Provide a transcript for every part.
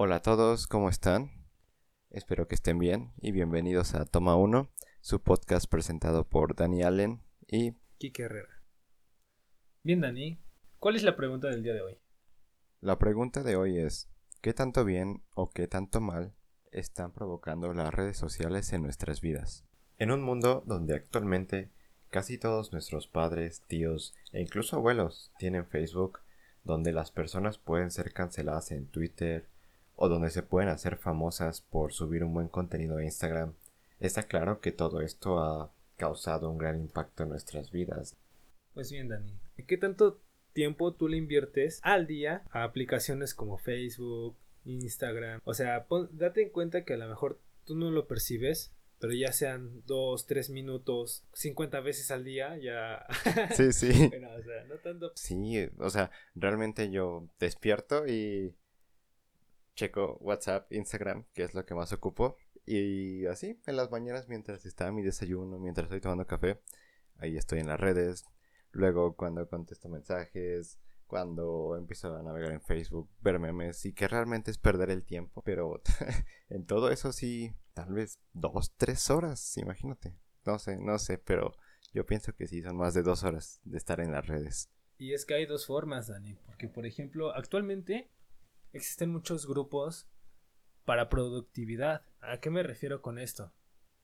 Hola a todos, ¿cómo están? Espero que estén bien y bienvenidos a Toma 1, su podcast presentado por Dani Allen y Kike Herrera. Bien, Dani, ¿cuál es la pregunta del día de hoy? La pregunta de hoy es, ¿qué tanto bien o qué tanto mal están provocando las redes sociales en nuestras vidas? En un mundo donde actualmente casi todos nuestros padres, tíos e incluso abuelos tienen Facebook, donde las personas pueden ser canceladas en Twitter, o donde se pueden hacer famosas por subir un buen contenido a Instagram, está claro que todo esto ha causado un gran impacto en nuestras vidas. Pues bien, Dani, ¿qué tanto tiempo tú le inviertes al día a aplicaciones como Facebook, Instagram? O sea, date en cuenta que a lo mejor tú no lo percibes, pero ya sean dos, tres minutos, 50 veces al día, ya. Sí, sí. bueno, o sea, no tanto. Sí, o sea, realmente yo despierto y checo WhatsApp, Instagram, que es lo que más ocupo. Y así, en las mañanas, mientras está mi desayuno, mientras estoy tomando café, ahí estoy en las redes. Luego, cuando contesto mensajes, cuando empiezo a navegar en Facebook, ver memes, y que realmente es perder el tiempo. Pero en todo eso sí, tal vez dos, tres horas, imagínate. No sé, no sé, pero yo pienso que sí, son más de dos horas de estar en las redes. Y es que hay dos formas, Dani, porque por ejemplo, actualmente existen muchos grupos para productividad. ¿A qué me refiero con esto?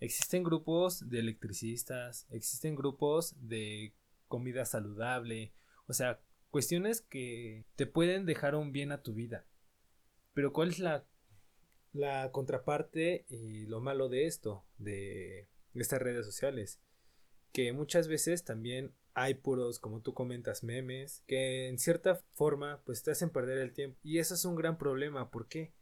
Existen grupos de electricistas, existen grupos de comida saludable, o sea, cuestiones que te pueden dejar un bien a tu vida. Pero ¿cuál es la, la contraparte y lo malo de esto, de estas redes sociales? Que muchas veces también hay puros, como tú comentas, memes, que en cierta forma pues te hacen perder el tiempo. Y eso es un gran problema. ¿Por qué?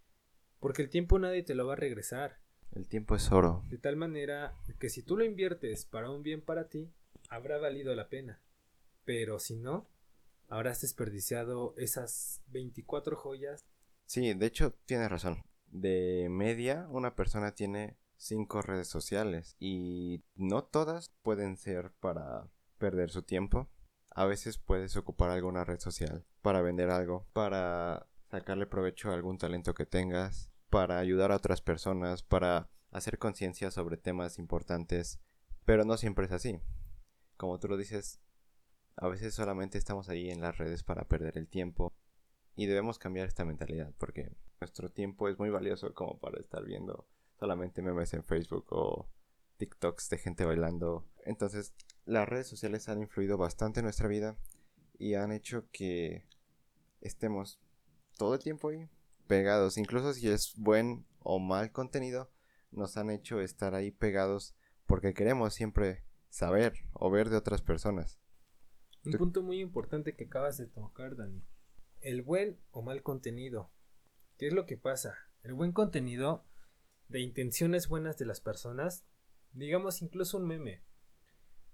Porque el tiempo nadie te lo va a regresar. El tiempo es oro. De tal manera que si tú lo inviertes para un bien para ti, habrá valido la pena. Pero si no, habrás desperdiciado esas 24 joyas. Sí, de hecho tienes razón. De media, una persona tiene cinco redes sociales y no todas pueden ser para perder su tiempo. A veces puedes ocupar alguna red social para vender algo, para sacarle provecho a algún talento que tengas, para ayudar a otras personas, para hacer conciencia sobre temas importantes, pero no siempre es así. Como tú lo dices, a veces solamente estamos ahí en las redes para perder el tiempo y debemos cambiar esta mentalidad porque nuestro tiempo es muy valioso como para estar viendo solamente memes en Facebook o TikToks de gente bailando. Entonces las redes sociales han influido bastante en nuestra vida y han hecho que estemos todo el tiempo ahí pegados. Incluso si es buen o mal contenido, nos han hecho estar ahí pegados porque queremos siempre saber o ver de otras personas. Un punto muy importante que acabas de tocar, Dani. El buen o mal contenido. ¿Qué es lo que pasa? El buen contenido de intenciones buenas de las personas, digamos incluso un meme,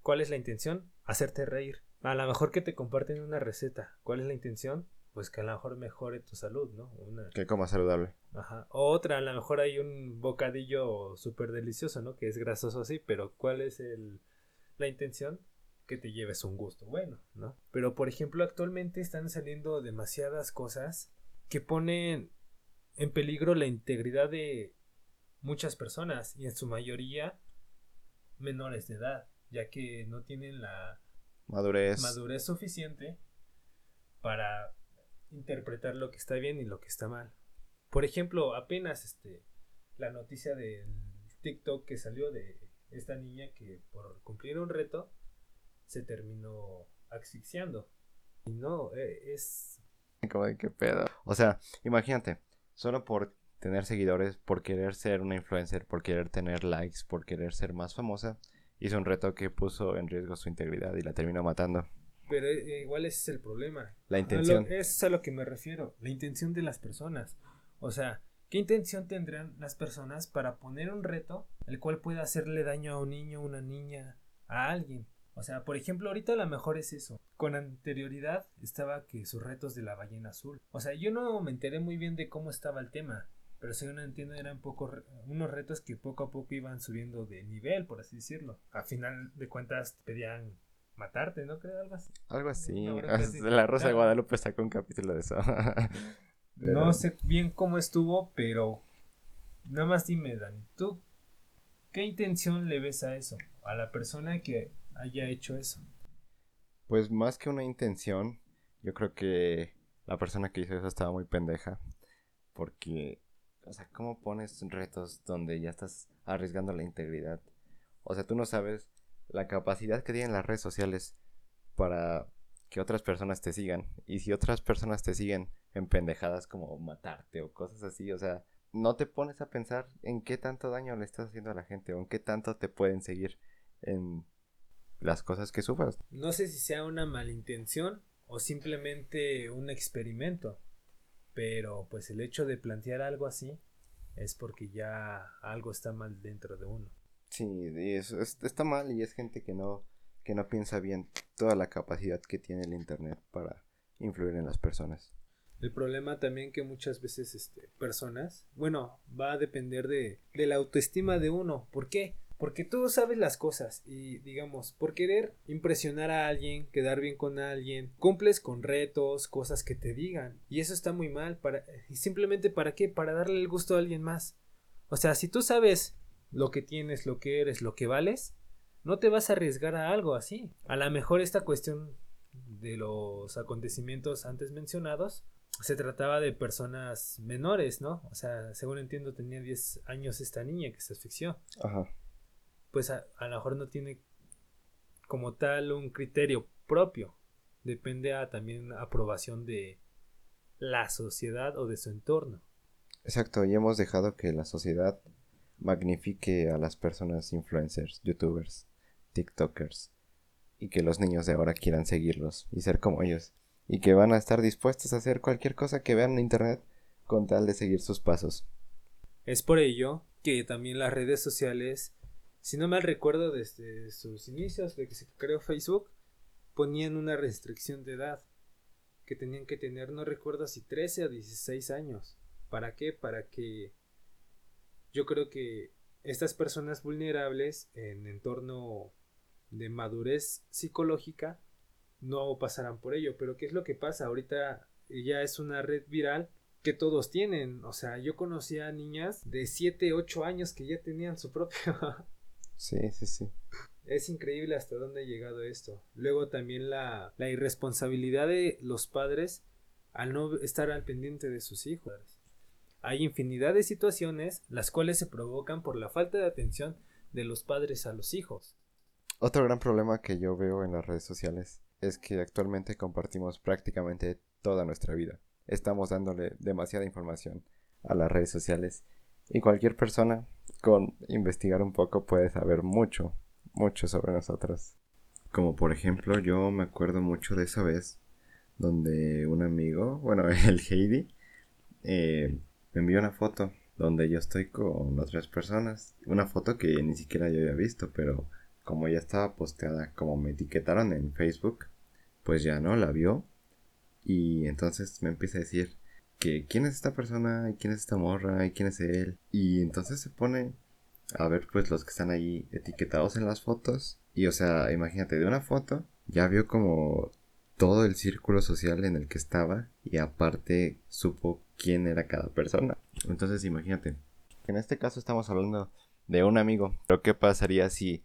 ¿Cuál es la intención? Hacerte reír. A lo mejor que te comparten una receta. ¿Cuál es la intención? Pues que a lo mejor mejore tu salud, ¿no? Que coma saludable. Ajá. otra, a lo mejor hay un bocadillo súper delicioso, ¿no? Que es grasoso así, pero ¿cuál es el, la intención? Que te lleves un gusto bueno, ¿no? Pero por ejemplo, actualmente están saliendo demasiadas cosas que ponen en peligro la integridad de muchas personas y en su mayoría menores de edad ya que no tienen la madurez, madurez suficiente para interpretar lo que está bien y lo que está mal. Por ejemplo, apenas este la noticia del TikTok que salió de esta niña que por cumplir un reto se terminó asfixiando. Y no, eh, es... Como de qué pedo. O sea, imagínate, solo por tener seguidores, por querer ser una influencer, por querer tener likes, por querer ser más famosa, hizo un reto que puso en riesgo su integridad y la terminó matando. Pero eh, igual ese es el problema. La intención. es a lo que me refiero, la intención de las personas. O sea, ¿qué intención tendrán las personas para poner un reto el cual pueda hacerle daño a un niño, una niña, a alguien? O sea, por ejemplo, ahorita a lo mejor es eso. Con anterioridad estaba que sus retos de la ballena azul. O sea, yo no me enteré muy bien de cómo estaba el tema pero según entiendo eran poco, unos retos que poco a poco iban subiendo de nivel, por así decirlo. A final de cuentas pedían matarte, ¿no creo? Algo así. Algo así. La Rosa de Guadalupe sacó un capítulo de eso. No sé bien cómo estuvo, pero nada más dime, Dani, ¿tú qué intención le ves a eso? A la persona que haya hecho eso. Pues más que una intención, yo creo que la persona que hizo eso estaba muy pendeja. Porque, o sea, ¿cómo pones retos donde ya estás arriesgando la integridad? O sea, tú no sabes la capacidad que tienen las redes sociales para que otras personas te sigan. Y si otras personas te siguen en pendejadas como matarte o cosas así, o sea, no te pones a pensar en qué tanto daño le estás haciendo a la gente o en qué tanto te pueden seguir en las cosas que sufras. No sé si sea una malintención o simplemente un experimento, pero pues el hecho de plantear algo así es porque ya algo está mal dentro de uno. Sí, eso está mal y es gente que no que no piensa bien toda la capacidad que tiene el internet para influir en las personas. El problema también que muchas veces este, personas, bueno, va a depender de, de la autoestima de uno. ¿Por qué? Porque tú sabes las cosas y digamos, por querer impresionar a alguien, quedar bien con alguien, cumples con retos, cosas que te digan. Y eso está muy mal. Para, ¿Y simplemente para qué? Para darle el gusto a alguien más. O sea, si tú sabes lo que tienes, lo que eres, lo que vales, no te vas a arriesgar a algo así. A lo mejor esta cuestión de los acontecimientos antes mencionados se trataba de personas menores, ¿no? O sea, según entiendo tenía 10 años esta niña que se asfixió. Ajá pues a, lo mejor no tiene como tal un criterio propio. Depende a también aprobación de la sociedad o de su entorno. Exacto, y hemos dejado que la sociedad magnifique a las personas influencers, youtubers, tiktokers, y que los niños de ahora quieran seguirlos y ser como ellos, y que van a estar dispuestos a hacer cualquier cosa que vean en internet con tal de seguir sus pasos. Es por ello que también las redes sociales si no mal recuerdo, desde sus inicios, de que se creó Facebook, ponían una restricción de edad, que tenían que tener, no recuerdo si 13 o 16 años. ¿Para qué? Para que yo creo que estas personas vulnerables en entorno de madurez psicológica no pasarán por ello. Pero ¿qué es lo que pasa? Ahorita ya es una red viral que todos tienen. O sea, yo conocía niñas de 7, 8 años que ya tenían su propio Sí, sí, sí. Es increíble hasta dónde ha llegado esto. Luego también la, la irresponsabilidad de los padres al no estar al pendiente de sus hijos. Hay infinidad de situaciones las cuales se provocan por la falta de atención de los padres a los hijos. Otro gran problema que yo veo en las redes sociales es que actualmente compartimos prácticamente toda nuestra vida. Estamos dándole demasiada información a las redes sociales y cualquier persona con investigar un poco puede saber mucho, mucho sobre nosotros. Como por ejemplo, yo me acuerdo mucho de esa vez donde un amigo, bueno, el Heidi, eh, me envió una foto donde yo estoy con otras personas. Una foto que ni siquiera yo había visto, pero como ya estaba posteada, como me etiquetaron en Facebook, pues ya no la vio. Y entonces me empieza a decir, que quién es esta persona y quién es esta morra y quién es él. Y entonces se pone a ver pues los que están ahí etiquetados en las fotos. Y o sea, imagínate, de una foto ya vio como todo el círculo social en el que estaba y aparte supo quién era cada persona. Entonces imagínate, en este caso estamos hablando de un amigo, pero ¿qué pasaría si,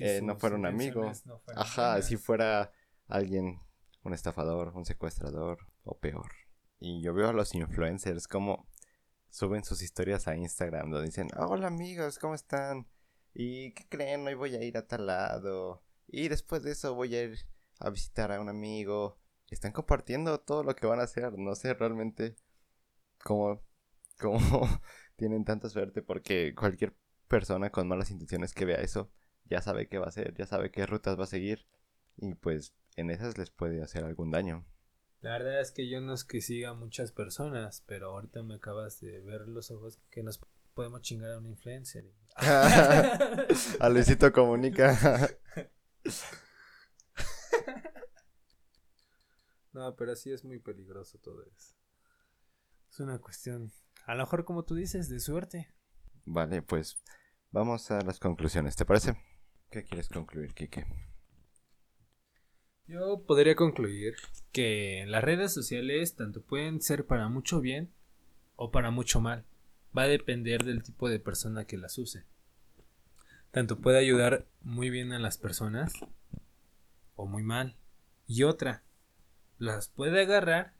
eh, no fuera un amigo? Ajá, si fuera alguien, un estafador, un secuestrador o peor. Y yo veo a los influencers como suben sus historias a Instagram donde dicen, hola amigos, ¿cómo están? ¿Y qué creen? Hoy voy a ir a tal lado. Y después de eso voy a ir a visitar a un amigo. Están compartiendo todo lo que van a hacer. No sé realmente cómo, cómo tienen tanta suerte porque cualquier persona con malas intenciones que vea eso ya sabe qué va a hacer, ya sabe qué rutas va a seguir. Y pues en esas les puede hacer algún daño. La verdad es que yo no es que siga a muchas personas, pero ahorita me acabas de ver los ojos que nos podemos chingar a un influencer. a Luisito Comunica. no, pero sí es muy peligroso todo eso. Es una cuestión, a lo mejor como tú dices, de suerte. Vale, pues vamos a las conclusiones, ¿te parece? ¿Qué quieres concluir, Kike? Yo podría concluir que las redes sociales tanto pueden ser para mucho bien o para mucho mal. Va a depender del tipo de persona que las use. Tanto puede ayudar muy bien a las personas o muy mal. Y otra, las puede agarrar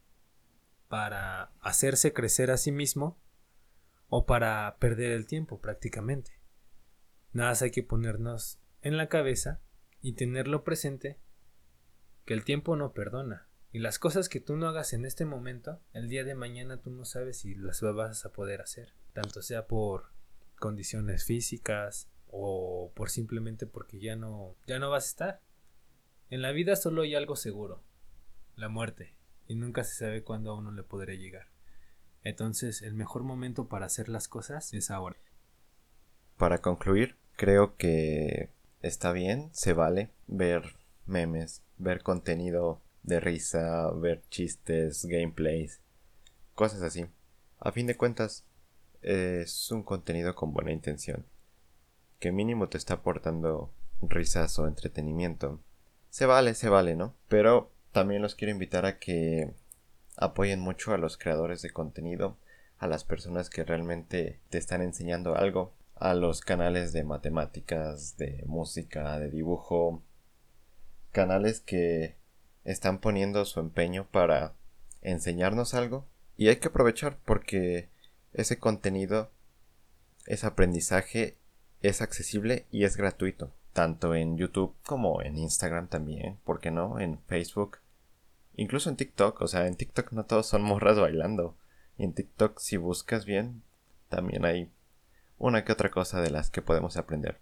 para hacerse crecer a sí mismo o para perder el tiempo prácticamente. Nada más hay que ponernos en la cabeza y tenerlo presente que el tiempo no perdona. Y las cosas que tú no hagas en este momento, el día de mañana tú no sabes si las vas a poder hacer. Tanto sea por condiciones físicas o por simplemente porque ya no, ya no vas a estar. En la vida solo hay algo seguro, la muerte, y nunca se sabe cuándo a uno le podrá llegar. Entonces el mejor momento para hacer las cosas es ahora. Para concluir, creo que está bien, se vale ver memes, ver contenido de risa, ver chistes, gameplays, cosas así. A fin de cuentas, es un contenido con buena intención, que mínimo te está aportando risas o entretenimiento. Se vale, se vale, ¿no? Pero también los quiero invitar a que apoyen mucho a los creadores de contenido, a las personas que realmente te están enseñando algo, a los canales de matemáticas, de música, de dibujo, canales que están poniendo su empeño para enseñarnos algo y hay que aprovechar porque ese contenido, ese aprendizaje es accesible y es gratuito, tanto en YouTube como en Instagram también, ¿por qué no? En Facebook, incluso en TikTok, o sea, en TikTok no todos son morras bailando. Y en TikTok si buscas bien, también hay una que otra cosa de las que podemos aprender.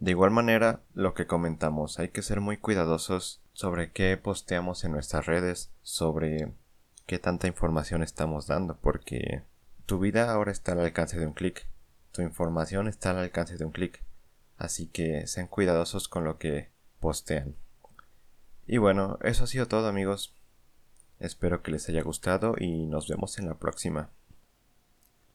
De igual manera, lo que comentamos, hay que ser muy cuidadosos sobre qué posteamos en nuestras redes, sobre qué tanta información estamos dando, porque tu vida ahora está al alcance de un clic, tu información está al alcance de un clic, así que sean cuidadosos con lo que postean. Y bueno, eso ha sido todo amigos. Espero que les haya gustado y nos vemos en la próxima.